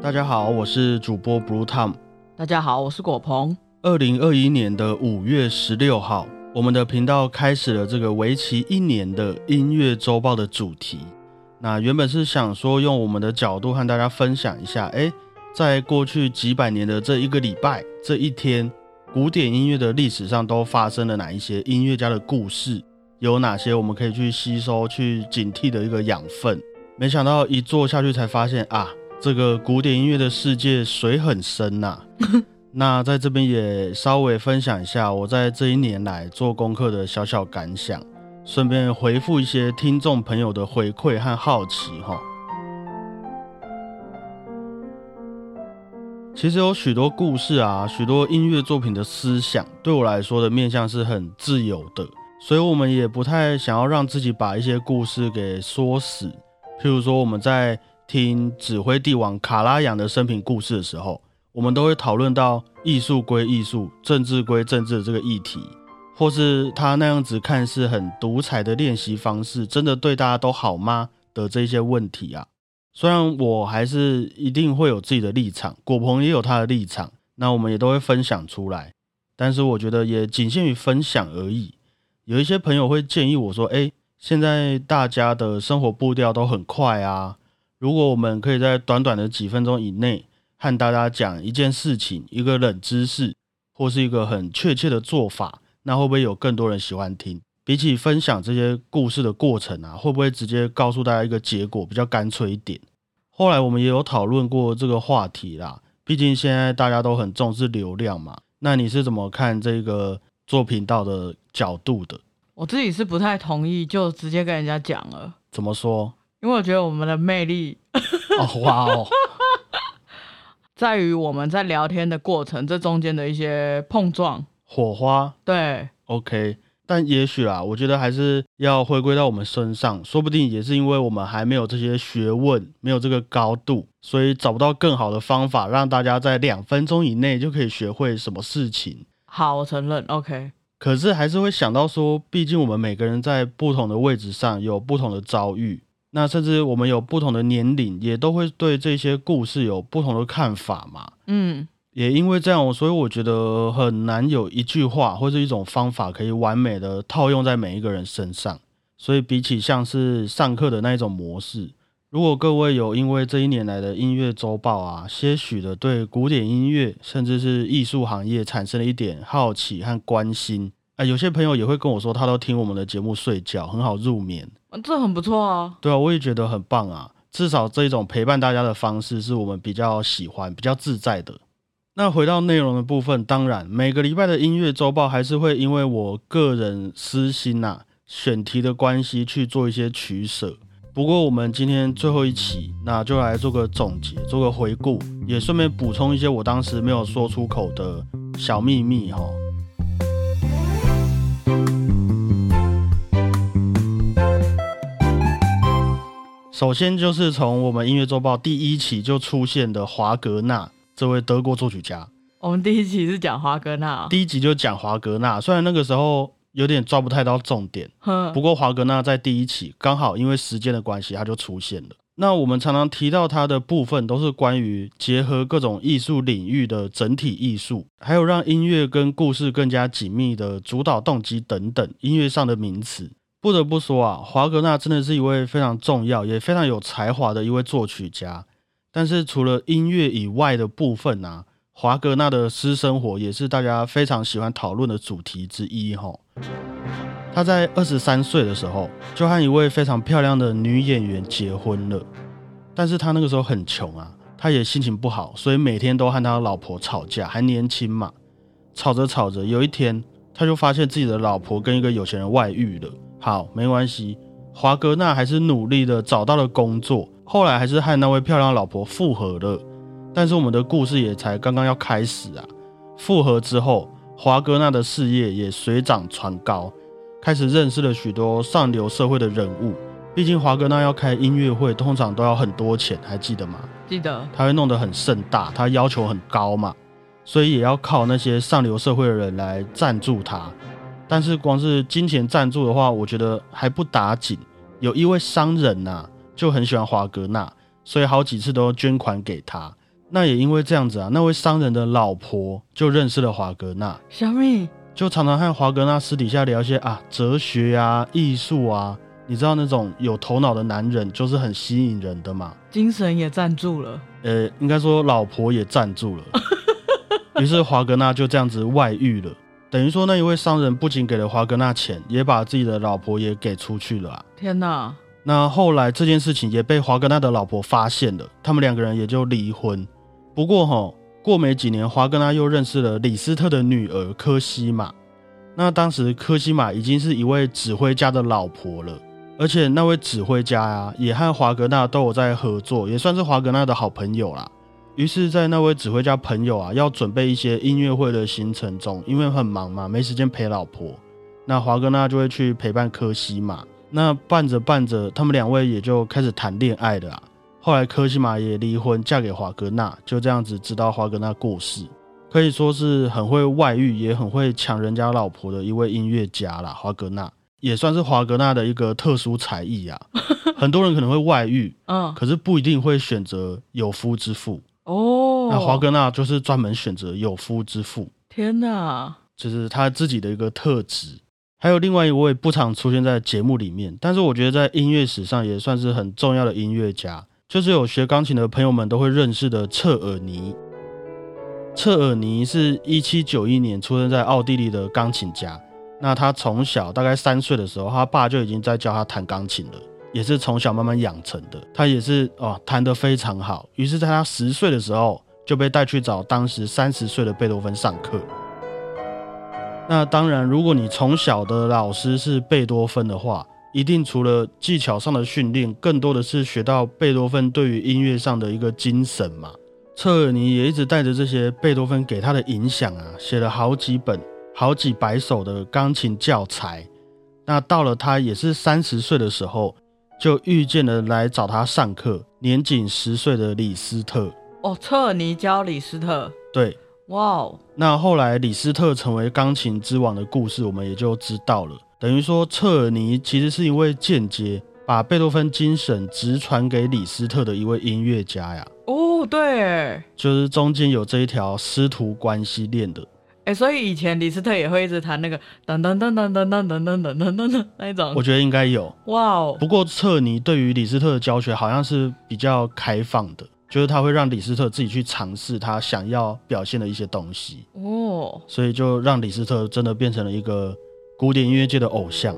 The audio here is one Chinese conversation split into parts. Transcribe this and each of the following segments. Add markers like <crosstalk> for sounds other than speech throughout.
大家好，我是主播 Blue Tom。大家好，我是果鹏。二零二一年的五月十六号，我们的频道开始了这个为期一年的音乐周报的主题。那原本是想说用我们的角度和大家分享一下，哎，在过去几百年的这一个礼拜、这一天，古典音乐的历史上都发生了哪一些音乐家的故事，有哪些我们可以去吸收、去警惕的一个养分。没想到一做下去才发现啊，这个古典音乐的世界水很深呐。<laughs> 那在这边也稍微分享一下我在这一年来做功课的小小感想。顺便回复一些听众朋友的回馈和好奇哈。其实有许多故事啊，许多音乐作品的思想，对我来说的面向是很自由的，所以我们也不太想要让自己把一些故事给说死。譬如说，我们在听指挥帝王卡拉扬的生平故事的时候，我们都会讨论到艺术归艺术，政治归政治的这个议题。或是他那样子看似很独裁的练习方式，真的对大家都好吗？的这些问题啊，虽然我还是一定会有自己的立场，果鹏也有他的立场，那我们也都会分享出来。但是我觉得也仅限于分享而已。有一些朋友会建议我说：“哎，现在大家的生活步调都很快啊，如果我们可以在短短的几分钟以内和大家讲一件事情、一个冷知识，或是一个很确切的做法。”那会不会有更多人喜欢听？比起分享这些故事的过程啊，会不会直接告诉大家一个结果比较干脆一点？后来我们也有讨论过这个话题啦。毕竟现在大家都很重视流量嘛。那你是怎么看这个做频道的角度的？我自己是不太同意，就直接跟人家讲了。怎么说？因为我觉得我们的魅力，哦 <laughs> 哇哦，在于我们在聊天的过程，这中间的一些碰撞。火花对，OK，但也许啊，我觉得还是要回归到我们身上，说不定也是因为我们还没有这些学问，没有这个高度，所以找不到更好的方法，让大家在两分钟以内就可以学会什么事情。好，我承认，OK。可是还是会想到说，毕竟我们每个人在不同的位置上有不同的遭遇，那甚至我们有不同的年龄，也都会对这些故事有不同的看法嘛。嗯。也因为这样，所以我觉得很难有一句话或者一种方法可以完美的套用在每一个人身上。所以比起像是上课的那一种模式，如果各位有因为这一年来的音乐周报啊，些许的对古典音乐甚至是艺术行业产生了一点好奇和关心，啊，有些朋友也会跟我说，他都听我们的节目睡觉，很好入眠。啊这很不错啊。对啊，我也觉得很棒啊。至少这一种陪伴大家的方式是我们比较喜欢、比较自在的。那回到内容的部分，当然每个礼拜的音乐周报还是会因为我个人私心呐选题的关系去做一些取舍。不过我们今天最后一期，那就来做个总结，做个回顾，也顺便补充一些我当时没有说出口的小秘密哈。首先就是从我们音乐周报第一期就出现的华格纳。这位德国作曲家，我们第一期是讲华格纳，第一集就讲华格纳。虽然那个时候有点抓不太到重点，不过华格纳在第一期刚好因为时间的关系，他就出现了。那我们常常提到它的部分，都是关于结合各种艺术领域的整体艺术，还有让音乐跟故事更加紧密的主导动机等等音乐上的名词。不得不说啊，华格纳真的是一位非常重要也非常有才华的一位作曲家。但是除了音乐以外的部分啊，华格纳的私生活也是大家非常喜欢讨论的主题之一哈。他在二十三岁的时候就和一位非常漂亮的女演员结婚了，但是他那个时候很穷啊，他也心情不好，所以每天都和他老婆吵架，还年轻嘛，吵着吵着，有一天他就发现自己的老婆跟一个有钱人外遇了。好，没关系，华格纳还是努力的找到了工作。后来还是和那位漂亮老婆复合了，但是我们的故事也才刚刚要开始啊！复合之后，华格纳的事业也水涨船高，开始认识了许多上流社会的人物。毕竟华格纳要开音乐会，通常都要很多钱，还记得吗？记得。他会弄得很盛大，他要求很高嘛，所以也要靠那些上流社会的人来赞助他。但是光是金钱赞助的话，我觉得还不打紧。有一位商人呐。就很喜欢华格纳，所以好几次都捐款给他，那也因为这样子啊，那位商人的老婆就认识了华格纳。小米就常常和华格纳私底下聊一些啊哲学啊、艺术啊。你知道那种有头脑的男人就是很吸引人的嘛？精神也赞助了。呃，应该说老婆也赞助了。<laughs> 于是华格纳就这样子外遇了。等于说那一位商人不仅给了华格纳钱，也把自己的老婆也给出去了。天哪！那后来这件事情也被华格纳的老婆发现了，他们两个人也就离婚。不过哈，过没几年，华格纳又认识了李斯特的女儿科西玛。那当时科西玛已经是一位指挥家的老婆了。而且那位指挥家呀，也和华格纳都有在合作，也算是华格纳的好朋友啦。于是，在那位指挥家朋友啊要准备一些音乐会的行程中，因为很忙嘛，没时间陪老婆，那华格纳就会去陪伴科西玛。那伴着伴着，他们两位也就开始谈恋爱了啊。后来科西玛也离婚，嫁给华格纳，就这样子直到华格纳过世，可以说是很会外遇，也很会抢人家老婆的一位音乐家啦。华格纳。也算是华格纳的一个特殊才艺啊，<laughs> 很多人可能会外遇，嗯，可是不一定会选择有夫之妇哦。那华格纳就是专门选择有夫之妇。天哪，这是他自己的一个特质。还有另外一位不常出现在节目里面，但是我觉得在音乐史上也算是很重要的音乐家，就是有学钢琴的朋友们都会认识的彻尔尼。彻尔尼是一七九一年出生在奥地利的钢琴家。那他从小大概三岁的时候，他爸就已经在教他弹钢琴了，也是从小慢慢养成的。他也是哦，弹得非常好。于是，在他十岁的时候，就被带去找当时三十岁的贝多芬上课。那当然，如果你从小的老师是贝多芬的话，一定除了技巧上的训练，更多的是学到贝多芬对于音乐上的一个精神嘛。策尔尼也一直带着这些贝多芬给他的影响啊，写了好几本。好几百首的钢琴教材，那到了他也是三十岁的时候，就遇见了来找他上课年仅十岁的李斯特。哦，彻尔尼教李斯特。对，哇哦。那后来李斯特成为钢琴之王的故事，我们也就知道了。等于说，彻尔尼其实是一位间接把贝多芬精神直传给李斯特的一位音乐家呀。哦，对，就是中间有这一条师徒关系链的。哎，所以以前李斯特也会一直弹那个噔噔噔噔噔噔噔噔噔噔噔那一种。我觉得应该有。哇哦！不过彻尼对于李斯特的教学好像是比较开放的，就是他会让李斯特自己去尝试他想要表现的一些东西。哦。所以就让李斯特真的变成了一个古典音乐界的偶像。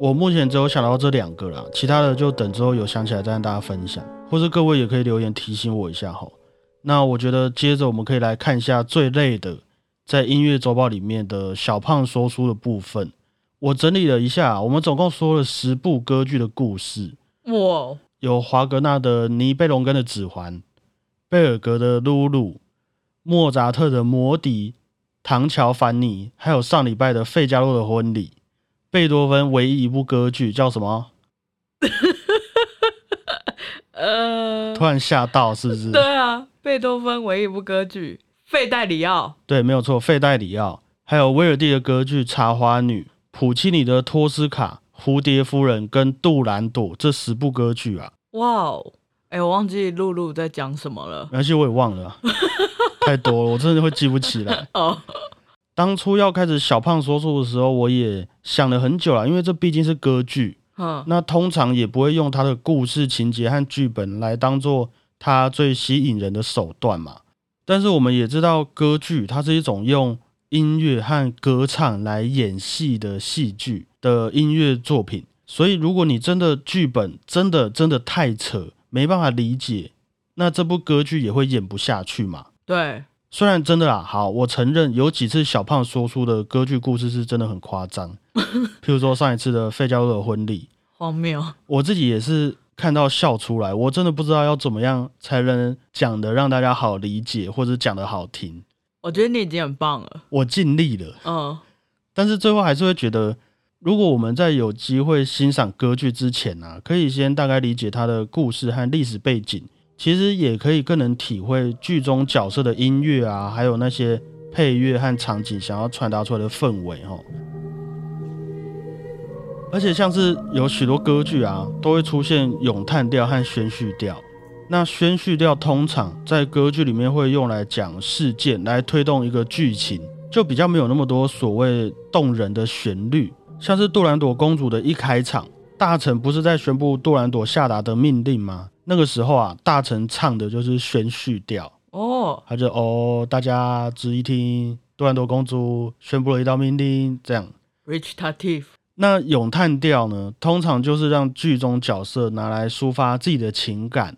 我目前只有想到这两个了，其他的就等之后有想起来再跟大家分享，或者各位也可以留言提醒我一下哈。那我觉得接着我们可以来看一下最累的，在音乐周报里面的小胖说书的部分。我整理了一下，我们总共说了十部歌剧的故事。哇！有华格纳的《尼贝龙根的指环》，贝尔格的《露露》，莫扎特的《魔笛》，唐乔凡尼，还有上礼拜的《费加洛的婚礼》。贝多芬唯一一部歌剧叫什么？<laughs> 呃，突然吓到是不是？对啊。贝多芬唯一一部歌剧《费代里奥》，对，没有错，《费代里奥》，还有威尔第的歌剧《茶花女》，普契尼的《托斯卡》，《蝴蝶夫人》跟《杜兰朵》这十部歌剧啊！哇哦，哎，我忘记露露在讲什么了，没关系，我也忘了，<laughs> 太多了，我真的会记不起来。<laughs> 哦，当初要开始小胖说书的时候，我也想了很久了，因为这毕竟是歌剧，嗯，那通常也不会用他的故事情节和剧本来当做。他最吸引人的手段嘛，但是我们也知道，歌剧它是一种用音乐和歌唱来演戏的戏剧的音乐作品。所以，如果你真的剧本真的真的太扯，没办法理解，那这部歌剧也会演不下去嘛。对，虽然真的啦，好，我承认有几次小胖说出的歌剧故事是真的很夸张，<laughs> 譬如说上一次的费加罗的婚礼，荒谬，我自己也是。看到笑出来，我真的不知道要怎么样才能讲的让大家好理解，或者讲的好听。我觉得你已经很棒了，我尽力了。嗯，但是最后还是会觉得，如果我们在有机会欣赏歌剧之前呢，可以先大概理解它的故事和历史背景，其实也可以更能体会剧中角色的音乐啊，还有那些配乐和场景想要传达出来的氛围。哦。而且像是有许多歌剧啊，都会出现咏叹调和宣叙调。那宣叙调通常在歌剧里面会用来讲事件，来推动一个剧情，就比较没有那么多所谓动人的旋律。像是杜兰朵公主的一开场，大臣不是在宣布杜兰朵下达的命令吗？那个时候啊，大臣唱的就是宣叙调哦，他就哦，大家仔细听，杜兰朵公主宣布了一道命令，这样。Recitative。那咏叹调呢，通常就是让剧中角色拿来抒发自己的情感，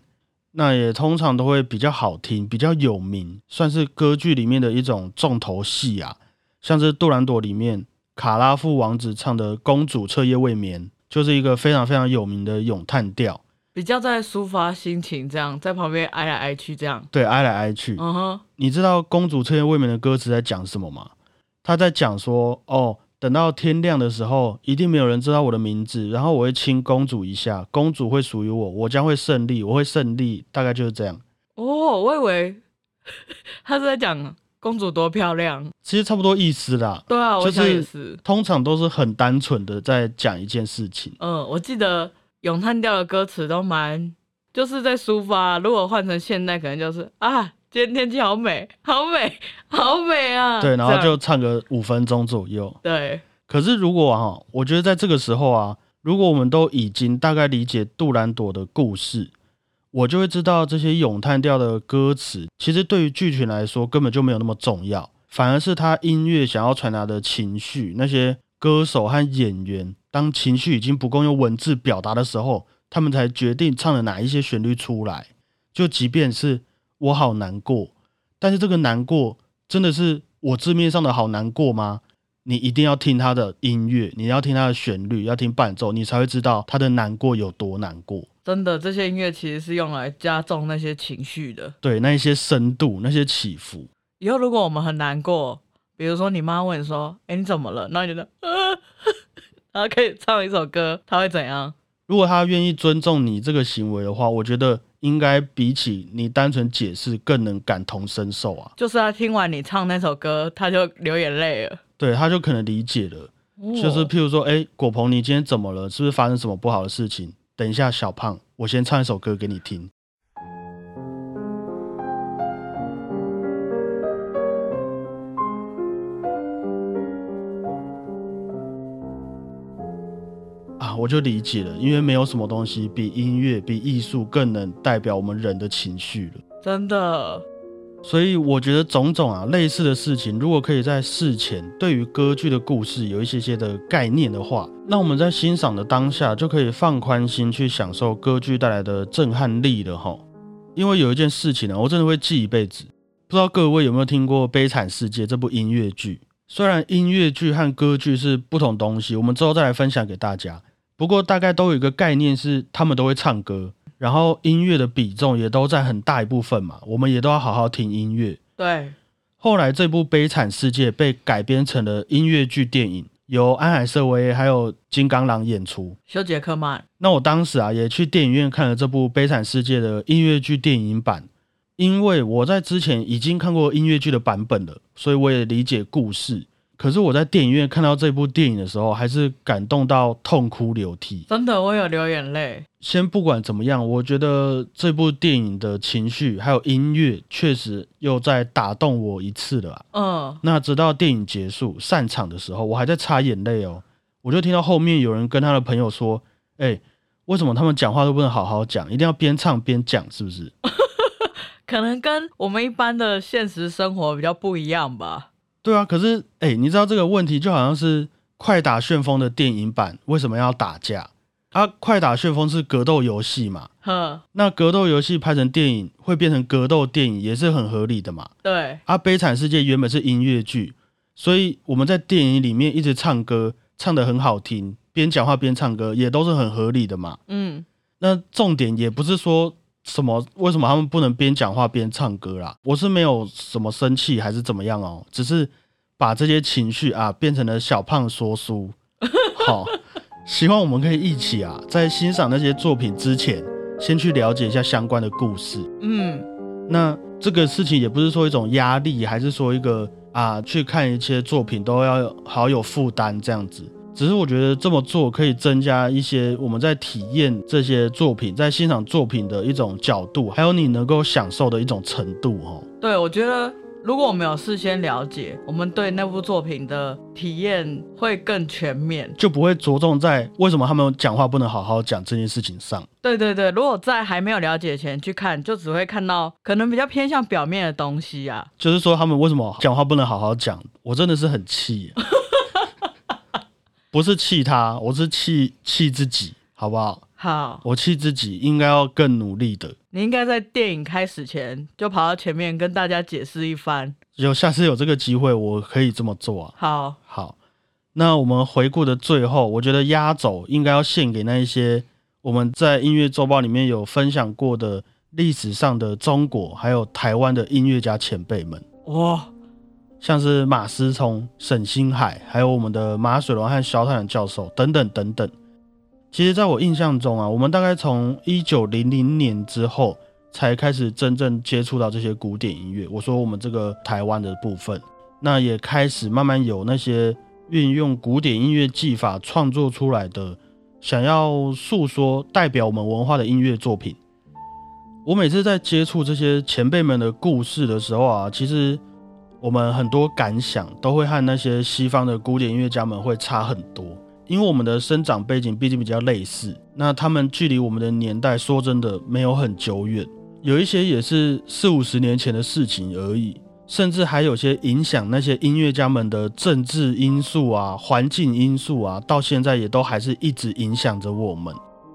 那也通常都会比较好听，比较有名，算是歌剧里面的一种重头戏啊。像是杜兰朵里面。卡拉夫王子唱的《公主彻夜未眠》就是一个非常非常有名的咏叹调，比较在抒发心情，这样在旁边挨来挨去，这样对，挨来挨去。嗯哼，你知道《公主彻夜未眠》的歌词在讲什么吗？他在讲说，哦，等到天亮的时候，一定没有人知道我的名字，然后我会亲公主一下，公主会属于我，我将会胜利，我会胜利，大概就是这样。哦，我以为他是在讲。公主多漂亮，其实差不多意思啦。对啊，我想也是。通常都是很单纯的在讲一件事情。嗯，我记得咏叹调的歌词都蛮，就是在抒发。如果换成现代，可能就是啊，今天天气好美，好美，好美啊。对，然后就唱个五分钟左右。对。可是如果哈，我觉得在这个时候啊，如果我们都已经大概理解杜兰朵的故事。我就会知道这些咏叹调的歌词，其实对于剧情来说根本就没有那么重要，反而是他音乐想要传达的情绪。那些歌手和演员，当情绪已经不够用文字表达的时候，他们才决定唱了哪一些旋律出来。就即便是我好难过，但是这个难过真的是我字面上的好难过吗？你一定要听他的音乐，你要听他的旋律，要听伴奏，你才会知道他的难过有多难过。真的，这些音乐其实是用来加重那些情绪的，对，那一些深度，那些起伏。以后如果我们很难过，比如说你妈问说：“哎，你怎么了？”那你觉得，然后可以唱一首歌，他会怎样？如果他愿意尊重你这个行为的话，我觉得应该比起你单纯解释更能感同身受啊。就是他听完你唱那首歌，他就流眼泪了。对，他就可能理解了。就是譬如说，哎，果鹏，你今天怎么了？是不是发生什么不好的事情？等一下，小胖，我先唱一首歌给你听。我就理解了，因为没有什么东西比音乐、比艺术更能代表我们人的情绪了。真的。所以我觉得种种啊类似的事情，如果可以在事前对于歌剧的故事有一些些的概念的话，那我们在欣赏的当下就可以放宽心去享受歌剧带来的震撼力了哈。因为有一件事情呢，我真的会记一辈子。不知道各位有没有听过《悲惨世界》这部音乐剧？虽然音乐剧和歌剧是不同东西，我们之后再来分享给大家。不过大概都有一个概念是，他们都会唱歌。然后音乐的比重也都在很大一部分嘛，我们也都要好好听音乐。对，后来这部《悲惨世界》被改编成了音乐剧电影，由安海瑟薇还有金刚狼演出。修杰克曼。那我当时啊也去电影院看了这部《悲惨世界》的音乐剧电影版，因为我在之前已经看过音乐剧的版本了，所以我也理解故事。可是我在电影院看到这部电影的时候，还是感动到痛哭流涕。真的，我有流眼泪。先不管怎么样，我觉得这部电影的情绪还有音乐，确实又在打动我一次了。嗯。那直到电影结束散场的时候，我还在擦眼泪哦。我就听到后面有人跟他的朋友说：“哎，为什么他们讲话都不能好好讲，一定要边唱边讲？是不是？” <laughs> 可能跟我们一般的现实生活比较不一样吧。对啊，可是哎，你知道这个问题就好像是《快打旋风》的电影版为什么要打架？啊，《快打旋风》是格斗游戏嘛？呵，那格斗游戏拍成电影会变成格斗电影，也是很合理的嘛？对。啊，《悲惨世界》原本是音乐剧，所以我们在电影里面一直唱歌，唱的很好听，边讲话边唱歌，也都是很合理的嘛。嗯，那重点也不是说。什么？为什么他们不能边讲话边唱歌啦？我是没有什么生气还是怎么样哦，只是把这些情绪啊变成了小胖说书。<laughs> 好，希望我们可以一起啊，在欣赏那些作品之前，先去了解一下相关的故事。嗯，那这个事情也不是说一种压力，还是说一个啊去看一些作品都要好有负担这样子。只是我觉得这么做可以增加一些我们在体验这些作品、在欣赏作品的一种角度，还有你能够享受的一种程度哦。对，我觉得。如果我们有事先了解，我们对那部作品的体验会更全面，就不会着重在为什么他们讲话不能好好讲这件事情上。对对对，如果在还没有了解前去看，就只会看到可能比较偏向表面的东西啊。就是说他们为什么讲话不能好好讲，我真的是很气，<laughs> 不是气他，我是气气自己，好不好？好，我气自己应该要更努力的。你应该在电影开始前就跑到前面跟大家解释一番。有下次有这个机会，我可以这么做啊。好，好。那我们回顾的最后，我觉得压轴应该要献给那一些我们在音乐周报里面有分享过的历史上的中国还有台湾的音乐家前辈们。哇，像是马思聪、沈星海，还有我们的马水龙和肖太阳教授等等等等。其实，在我印象中啊，我们大概从一九零零年之后才开始真正接触到这些古典音乐。我说我们这个台湾的部分，那也开始慢慢有那些运用古典音乐技法创作出来的，想要诉说代表我们文化的音乐作品。我每次在接触这些前辈们的故事的时候啊，其实我们很多感想都会和那些西方的古典音乐家们会差很多。因为我们的生长背景毕竟比较类似，那他们距离我们的年代说真的没有很久远，有一些也是四五十年前的事情而已，甚至还有些影响那些音乐家们的政治因素啊、环境因素啊，到现在也都还是一直影响着我们。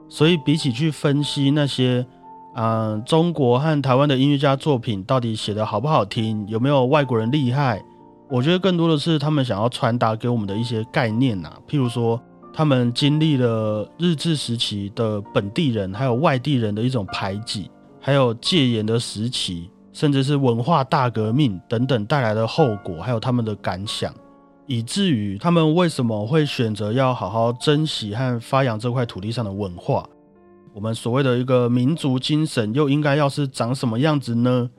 所以比起去分析那些，嗯，中国和台湾的音乐家作品到底写的好不好听，有没有外国人厉害？我觉得更多的是他们想要传达给我们的一些概念呐，譬如说他们经历了日治时期的本地人还有外地人的一种排挤，还有戒严的时期，甚至是文化大革命等等带来的后果，还有他们的感想，以至于他们为什么会选择要好好珍惜和发扬这块土地上的文化？我们所谓的一个民族精神又应该要是长什么样子呢？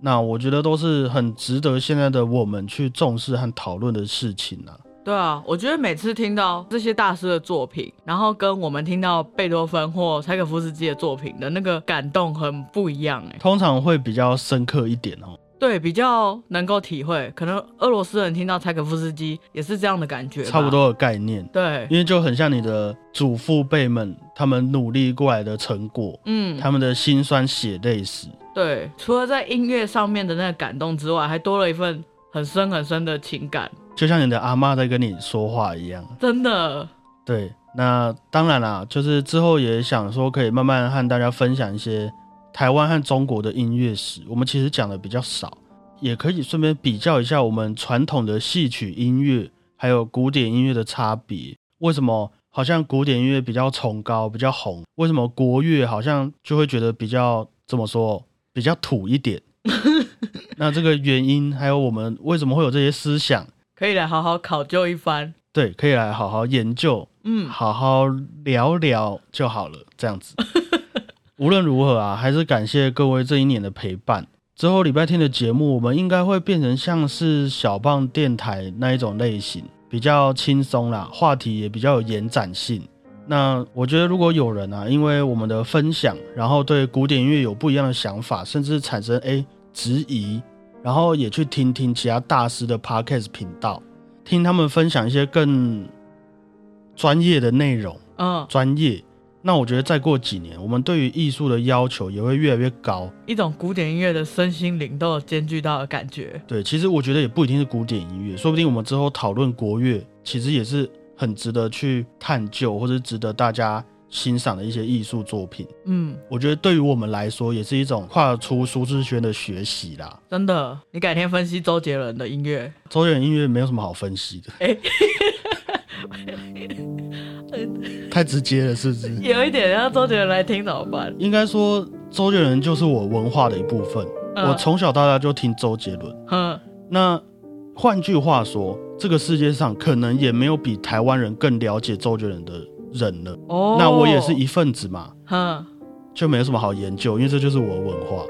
那我觉得都是很值得现在的我们去重视和讨论的事情呢。对啊，我觉得每次听到这些大师的作品，然后跟我们听到贝多芬或柴可夫斯基的作品的那个感动很不一样哎，通常会比较深刻一点哦。对，比较能够体会，可能俄罗斯人听到柴可夫斯基也是这样的感觉，差不多的概念。对，因为就很像你的祖父辈们他们努力过来的成果，嗯，他们的辛酸血泪史。对，除了在音乐上面的那个感动之外，还多了一份很深很深的情感，就像你的阿妈在跟你说话一样。真的。对，那当然啦，就是之后也想说可以慢慢和大家分享一些台湾和中国的音乐史。我们其实讲的比较少，也可以顺便比较一下我们传统的戏曲音乐还有古典音乐的差别。为什么好像古典音乐比较崇高、比较红？为什么国乐好像就会觉得比较怎么说？比较土一点，<laughs> 那这个原因还有我们为什么会有这些思想，可以来好好考究一番。对，可以来好好研究，嗯，好好聊聊就好了。这样子，无论如何啊，还是感谢各位这一年的陪伴。之后礼拜天的节目，我们应该会变成像是小棒电台那一种类型，比较轻松啦，话题也比较有延展性。那我觉得，如果有人啊，因为我们的分享，然后对古典音乐有不一样的想法，甚至产生哎质疑，然后也去听听其他大师的 podcast 频道，听他们分享一些更专业的内容，嗯，专业。那我觉得再过几年，我们对于艺术的要求也会越来越高，一种古典音乐的身心灵都有兼具到的感觉。对，其实我觉得也不一定是古典音乐，说不定我们之后讨论国乐，其实也是。很值得去探究，或者值得大家欣赏的一些艺术作品。嗯，我觉得对于我们来说，也是一种跨出舒适圈的学习啦。真的，你改天分析周杰伦的音乐，周杰伦音乐没有什么好分析的。哎，<laughs> <laughs> 太直接了，是不是？有一点，让周杰伦来听怎么办？应该说，周杰伦就是我文化的一部分。我从小到大就听周杰伦。嗯，那。换句话说，这个世界上可能也没有比台湾人更了解周杰伦的人了。哦，那我也是一份子嘛，嗯，就没有什么好研究，因为这就是我的文化。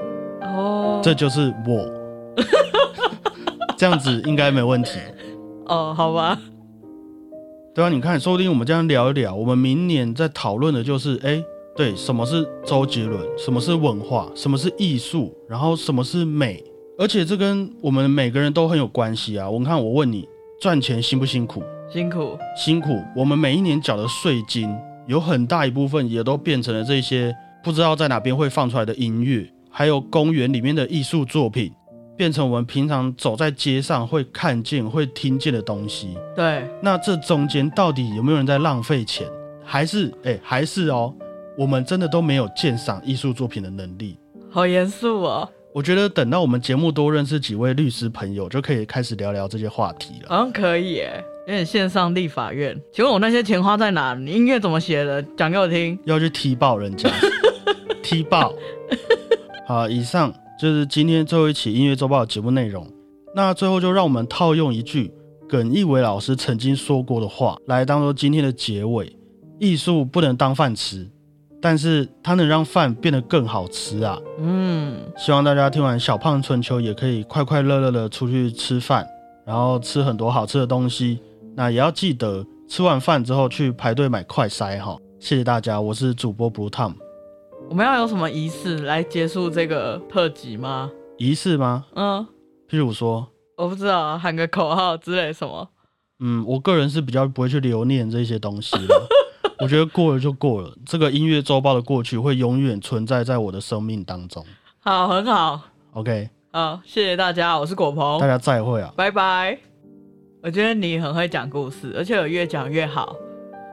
哦，这就是我，<laughs> 这样子应该没问题。哦，好吧。对啊，你看，说不定我们这样聊一聊，我们明年在讨论的就是，哎，对，什么是周杰伦？什么是文化？什么是艺术？然后什么是美？而且这跟我们每个人都很有关系啊！我看，我问你，赚钱辛不辛苦？辛苦，辛苦。我们每一年缴的税金，有很大一部分也都变成了这些不知道在哪边会放出来的音乐，还有公园里面的艺术作品。变成我们平常走在街上会看见、会听见的东西。对，那这中间到底有没有人在浪费钱？还是哎，还是哦，我们真的都没有鉴赏艺术作品的能力？好严肃哦！我觉得等到我们节目多认识几位律师朋友，就可以开始聊聊这些话题了。好像可以耶，有点线上立法院。请问我那些钱花在哪？你音乐怎么写的？讲给我听。要去踢爆人家，踢爆。好，以上。就是今天最后一期音乐周报的节目内容。那最后就让我们套用一句耿一伟老师曾经说过的话，来当做今天的结尾：艺术不能当饭吃，但是它能让饭变得更好吃啊！嗯，希望大家听完小胖春秋也可以快快乐乐的出去吃饭，然后吃很多好吃的东西。那也要记得吃完饭之后去排队买快塞哈。谢谢大家，我是主播 Blue Tom。我们要有什么仪式来结束这个特辑吗？仪式吗？嗯，譬如说，我不知道，喊个口号之类什么。嗯，我个人是比较不会去留念这些东西的。<laughs> 我觉得过了就过了，这个音乐周报的过去会永远存在在我的生命当中。好，很好。OK，好，谢谢大家，我是果鹏，大家再会啊，拜拜。我觉得你很会讲故事，而且有越讲越好。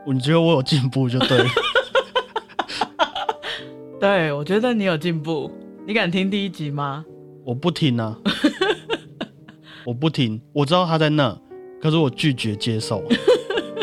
你觉得我有进步就对。<laughs> 对，我觉得你有进步。你敢听第一集吗？我不听啊，<laughs> 我不听。我知道他在那，可是我拒绝接受。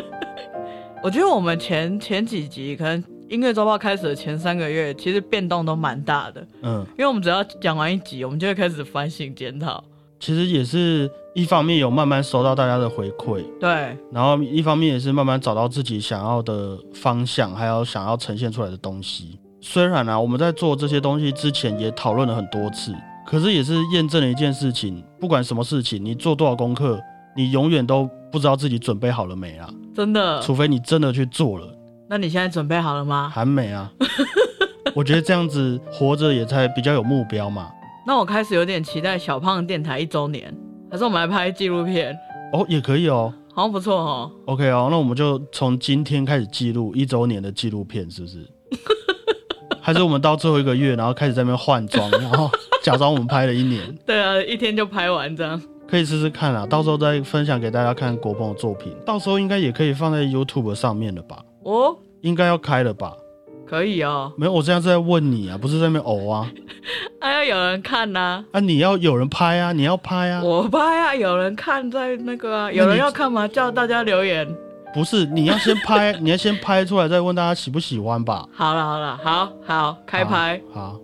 <laughs> 我觉得我们前前几集，可能音乐周报开始的前三个月，其实变动都蛮大的。嗯，因为我们只要讲完一集，我们就会开始反省检讨。其实也是一方面有慢慢收到大家的回馈，对，然后一方面也是慢慢找到自己想要的方向，还有想要呈现出来的东西。虽然啊，我们在做这些东西之前也讨论了很多次，可是也是验证了一件事情：不管什么事情，你做多少功课，你永远都不知道自己准备好了没啊！真的，除非你真的去做了。那你现在准备好了吗？还没啊。<laughs> 我觉得这样子活着也才比较有目标嘛。那我开始有点期待小胖电台一周年，还是我们来拍纪录片？哦，也可以哦，好像不错哦。OK 哦，那我们就从今天开始记录一周年的纪录片，是不是？还是我们到最后一个月，然后开始在那边换装，然后假装我们拍了一年。<laughs> 对啊，一天就拍完这样。可以试试看啊，到时候再分享给大家看国鹏的作品。到时候应该也可以放在 YouTube 上面了吧？哦，应该要开了吧？可以哦。没有，我这样是在问你啊，不是在那边偶啊。<laughs> 还要有人看呐。啊，你要有人拍啊，你要拍啊。我拍啊，有人看在那个啊，有人要看吗？叫大家留言。不是，你要先拍，<laughs> 你要先拍出来，再问大家喜不喜欢吧。好了好了，好好开拍，好。